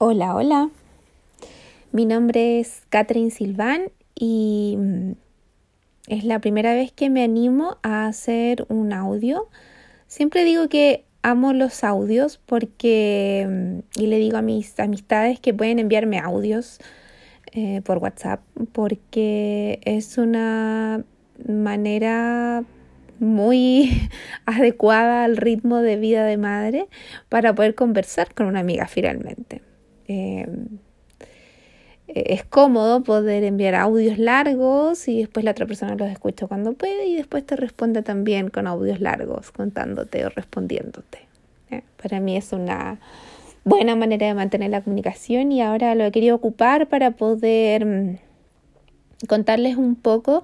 Hola, hola. Mi nombre es Catherine Silván y mm, es la primera vez que me animo a hacer un audio. Siempre digo que amo los audios porque, mm, y le digo a mis amistades que pueden enviarme audios eh, por WhatsApp porque es una manera muy adecuada al ritmo de vida de madre para poder conversar con una amiga finalmente. Em, es cómodo poder enviar audios largos y después la otra persona los escucha cuando puede y después te responde también con audios largos contándote o respondiéndote. ¿eh? Para mí es una buena manera de mantener la comunicación y ahora lo he querido ocupar para poder mm, contarles un poco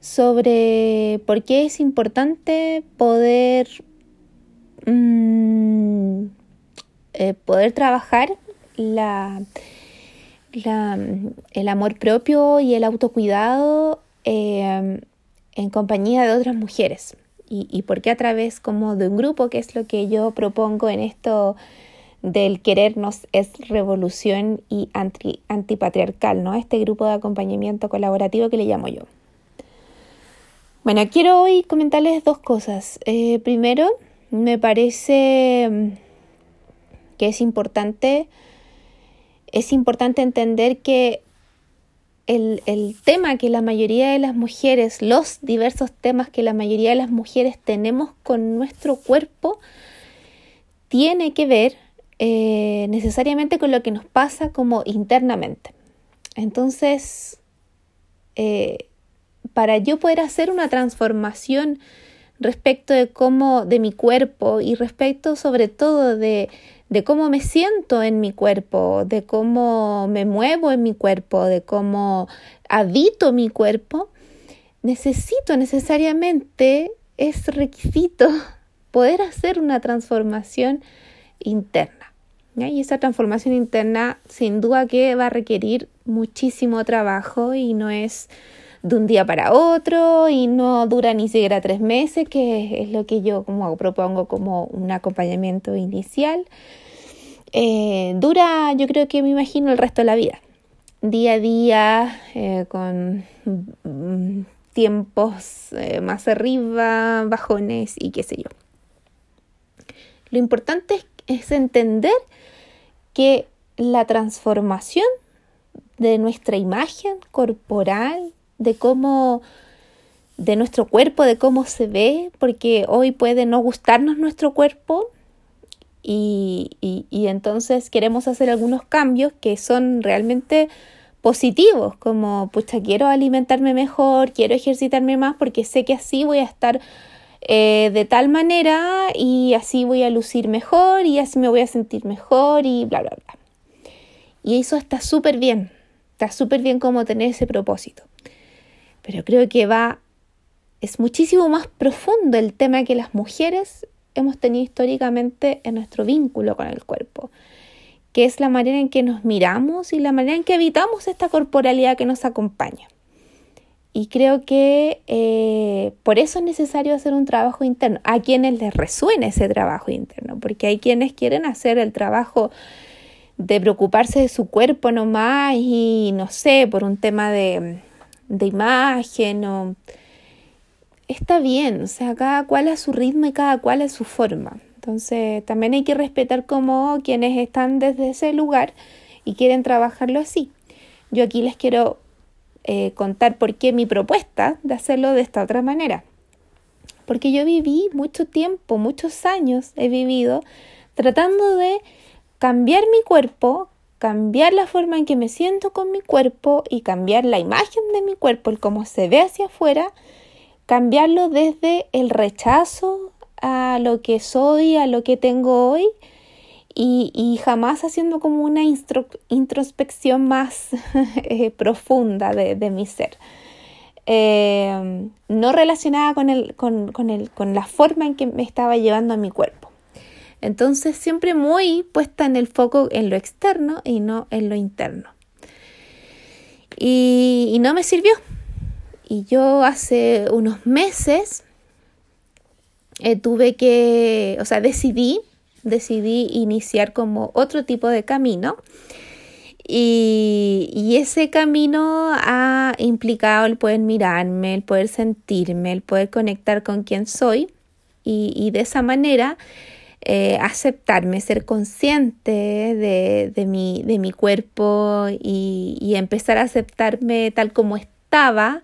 sobre por qué es importante poder, mm, eh, poder trabajar el amor propio y el autocuidado em, en compañía de otras mujeres. Y, y por qué a través como de un grupo, que es lo que yo propongo en esto del querernos es revolución y anti, antipatriarcal, ¿no? Este grupo de acompañamiento colaborativo que le llamo yo. Bueno, quiero hoy comentarles dos cosas. Eh, primero, me parece mm, que es importante es importante entender que el, el, tema que la mayoría de las mujeres, los diversos temas que la mayoría de las mujeres tenemos con nuestro cuerpo, tiene que ver eh, necesariamente con lo que nos pasa como internamente. Entonces, eh, para yo poder hacer una transformación respecto de cómo, de mi cuerpo y respecto sobre todo de, de cómo me siento en mi cuerpo, de cómo me muevo en mi cuerpo, de cómo habito mi cuerpo, necesito necesariamente, es requisito poder hacer una transformación interna. Y esa transformación interna sin duda que va a requerir muchísimo trabajo y no es de un día para otro y no dura ni siquiera tres meses, que es lo que yo como propongo como un acompañamiento inicial. Eh, dura, yo creo que me imagino el resto de la vida, día a día, eh, con mm, tiempos eh, más arriba, bajones y qué sé yo. Lo importante es, es entender que la transformación de nuestra imagen corporal, de cómo de nuestro cuerpo, de cómo se ve, porque hoy puede no gustarnos nuestro cuerpo y, y, entonces queremos hacer algunos cambios que son realmente positivos, como, pucha, quiero alimentarme mejor, quiero ejercitarme más porque sé que así voy a estar eh, de tal manera y así voy a lucir mejor y así me voy a sentir mejor y bla, bla, bla. Y eso está súper bien, está súper bien como tener ese propósito pero creo que va, es muchísimo más profundo el tema que las mujeres hemos tenido históricamente en nuestro vínculo con el cuerpo, que es la manera en que nos miramos y la manera en que evitamos esta corporalidad que nos acompaña. Y creo que eh, por eso es necesario hacer un trabajo interno, a quienes les resuene ese trabajo interno, porque hay quienes quieren hacer el trabajo de preocuparse de su cuerpo nomás y no sé, por un tema de, de imagen o... Está bien, o sea, cada cual a su ritmo y cada cual a su forma. Entonces, también hay que respetar como quienes están desde ese lugar y quieren trabajarlo así. Yo aquí les quiero eh, contar por qué mi propuesta de hacerlo de esta otra manera. Porque yo viví mucho tiempo, muchos años he vivido tratando de cambiar mi cuerpo, cambiar la forma en que me siento con mi cuerpo y cambiar la imagen de mi cuerpo, el cómo se ve hacia afuera, cambiarlo desde el rechazo a lo que soy, a lo que tengo hoy y, jamás haciendo como una introspección más eh, profunda de, mi ser. Eh, no relacionada con, el, con, con, el, con la forma en que me estaba llevando a mi cuerpo. Entonces siempre muy puesta en el foco en lo externo y no en lo interno. Y, no me sirvió. Y yo hace unos meses eh, tuve que, o sea, decidí decidí iniciar como otro tipo de camino. Y, ese camino ha implicado el poder mirarme, el poder sentirme, el poder conectar con quien soy y, de esa manera eh, aceptarme, ser consciente de, mi, de mi, cuerpo y, empezar a aceptarme tal como estaba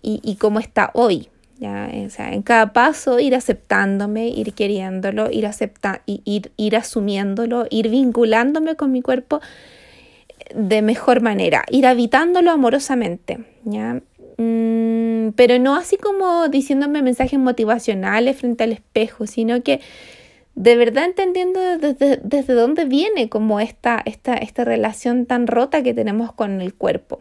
y, y como está hoy. ¿ya? O sea, en cada paso ir aceptándome, ir queriéndolo, ir, acepta ir, ir asumiéndolo, ir vinculándome con mi cuerpo de mejor manera, ir habitándolo amorosamente, ¿ya? Mm, pero no así como diciéndome mensajes motivacionales frente al espejo, sino que de verdad entendiendo desde, desde dónde viene como esta, esta, esta relación tan rota que tenemos con el cuerpo.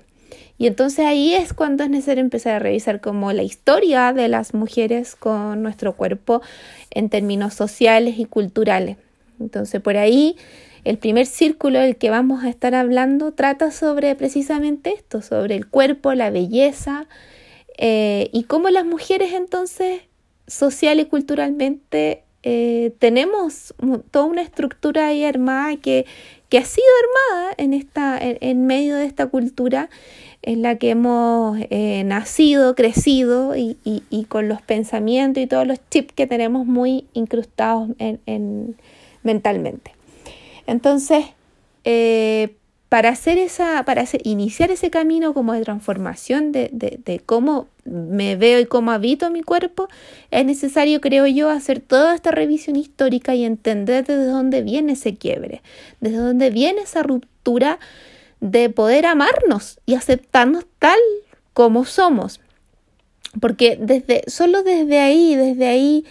Y entonces ahí es cuando es necesario empezar a revisar como la historia de las mujeres con nuestro cuerpo en términos sociales y culturales. Entonces por ahí el primer círculo del que vamos a estar hablando trata sobre precisamente esto, sobre el cuerpo, la belleza eh, y cómo las mujeres entonces social y culturalmente eh, tenemos toda una estructura ahí armada que, que ha sido armada en, esta, en, medio de esta cultura en la que hemos eh, nacido, crecido y, y, con los pensamientos y todos los chips que tenemos muy incrustados en, en mentalmente. Entonces, eh, para hacer esa, para iniciar ese camino como de transformación de, de, cómo me veo y cómo habito mi cuerpo, es necesario, creo yo, hacer toda esta revisión histórica y entender desde dónde viene ese quiebre, desde dónde viene esa ruptura de poder amarnos y aceptarnos tal como somos. Porque desde, solo desde ahí, desde ahí,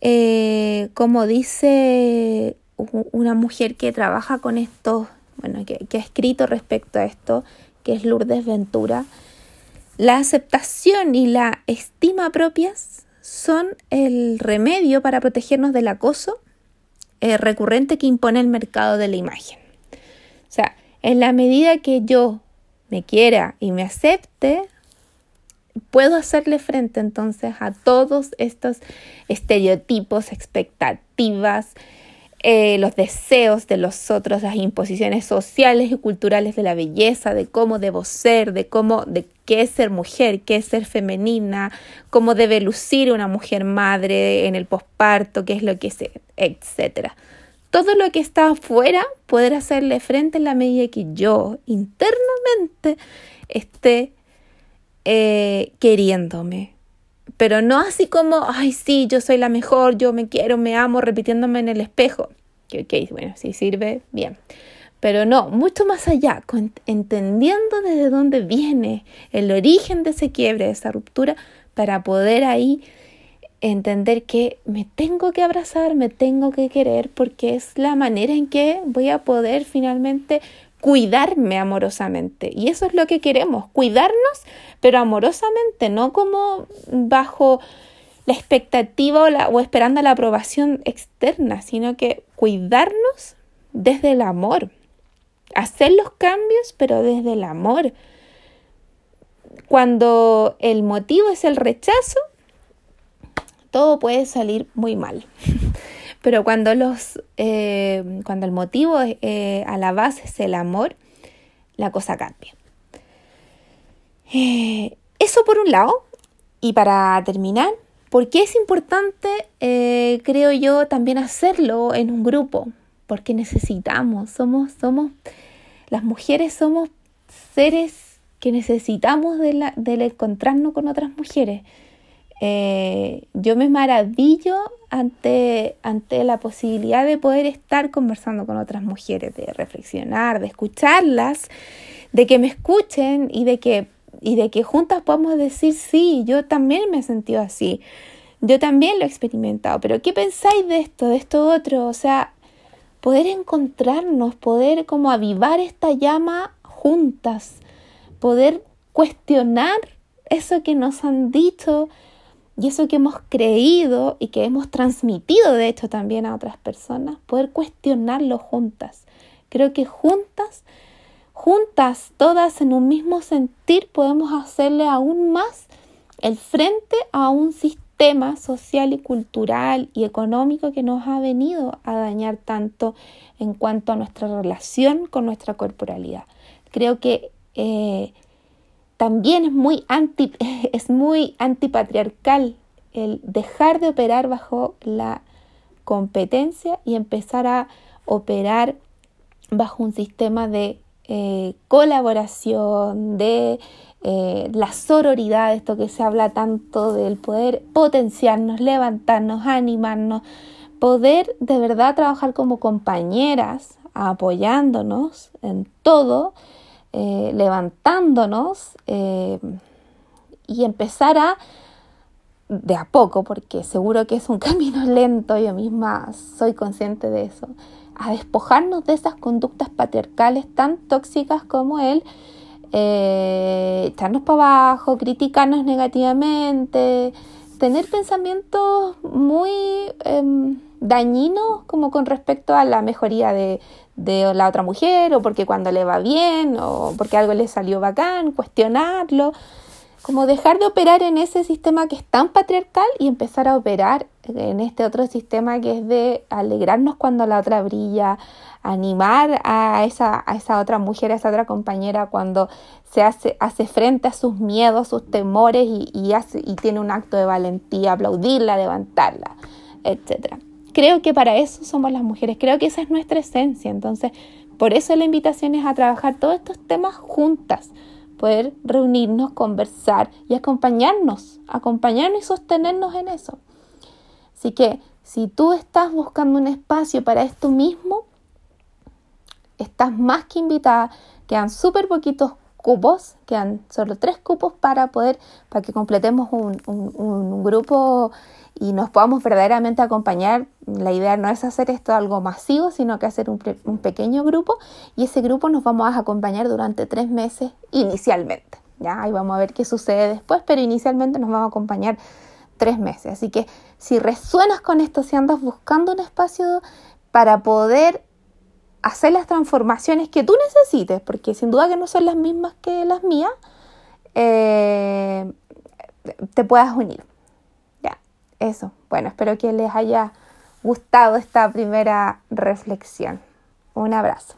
eh, como dice una mujer que trabaja con esto, bueno, que, ha escrito respecto a esto, que es Lourdes Ventura, la aceptación y la estima propias son el remedio para protegernos del acoso eh, recurrente que impone el mercado de la imagen. O sea, en la medida que yo me quiera y me acepte, puedo hacerle frente entonces a todos estos estereotipos, expectativas, eh, los deseos de los otros, las imposiciones sociales y culturales de la belleza, de cómo debo ser, de cómo, de qué es ser mujer, qué es ser femenina, cómo debe lucir una mujer madre en el posparto, qué es lo que es, etcétera. Todo lo que está afuera, poder hacerle frente en la medida que yo internamente esté eh, queriéndome, pero no así como, ay, sí, yo soy la mejor, yo me quiero, me amo, repitiéndome en el espejo. Que, ok, bueno, si sirve, bien. Pero no, mucho más allá, entendiendo desde dónde viene el origen de ese quiebre, de esa ruptura, para poder ahí entender que me tengo que abrazar, me tengo que querer, porque es la manera en que voy a poder finalmente cuidarme amorosamente. Y eso es lo que queremos, cuidarnos, pero amorosamente, no como bajo la expectativa o, esperando la aprobación externa, sino que cuidarnos desde el amor. Hacer los cambios, pero desde el amor. Cuando el motivo es el rechazo, todo puede salir muy mal. Pero cuando, los, eh, cuando el motivo eh, a la base es el amor, la cosa cambia. Eh, eso por un lado. Y para terminar, ¿por qué es importante, creo yo, también hacerlo en un grupo? Porque necesitamos, somos, somos, las mujeres somos seres que necesitamos de del encontrarnos con otras mujeres. Eh, yo me maravillo ante, ante la posibilidad de poder estar conversando con otras mujeres, de reflexionar, de escucharlas, de que me escuchen y de que, y de que juntas podamos decir, sí, yo también me he sentido así, yo también lo he experimentado, pero ¿qué pensáis de esto, de esto otro? O sea, poder encontrarnos, poder como avivar esta llama juntas, poder cuestionar eso que nos han dicho, y eso que hemos creído y que hemos transmitido de hecho también a otras personas, poder cuestionarlo juntas. Creo que juntas, juntas, todas en un mismo sentir, podemos hacerle aún más el frente a un sistema social y cultural y económico que nos ha venido a dañar tanto en cuanto a nuestra relación con nuestra corporalidad. Creo que eh, también es muy, anti, es muy antipatriarcal el dejar de operar bajo la competencia y empezar a operar bajo un sistema de eh, colaboración, de eh, la sororidad, esto que se habla tanto del poder potenciarnos, levantarnos, animarnos, poder de verdad trabajar como compañeras, apoyándonos en todo, eh, levantándonos y empezar a de a poco, porque seguro que es un camino lento, yo misma soy consciente de eso, a despojarnos de esas conductas patriarcales tan tóxicas como el eh, echarnos para abajo, criticarnos negativamente, tener pensamientos muy em, dañinos como con respecto a la mejoría de, la otra mujer o porque cuando le va bien o porque algo le salió bacán, cuestionarlo como dejar de operar en ese sistema que es tan patriarcal y empezar a operar en este otro sistema que es de alegrarnos cuando la otra brilla, animar a esa, otra mujer, a esa otra compañera cuando se hace, hace frente a sus miedos, sus temores y, tiene un acto de valentía, aplaudirla, levantarla, etc. Creo que para eso somos las mujeres, creo que esa es nuestra esencia, entonces por eso la invitación es a trabajar todos estos temas juntas poder reunirnos, conversar y acompañarnos, acompañarnos y sostenernos en eso. Así que si tú estás buscando un espacio para esto mismo, estás más que invitada. Quedan súper poquitos cupos, quedan solo tres cupos para poder, para que completemos un, un grupo y nos podamos verdaderamente acompañar. La idea no es hacer esto algo masivo, sino que hacer un, pequeño grupo y ese grupo nos vamos a acompañar durante tres meses inicialmente. Ya, ahí vamos a ver qué sucede después, pero inicialmente nos vamos a acompañar tres meses. Así que si resuenas con esto, si andas buscando un espacio para poder hacer las transformaciones que tú necesites, porque sin duda que no son las mismas que las mías, eh, te puedas unir eso, bueno, espero que les haya gustado esta primera reflexión. Un abrazo.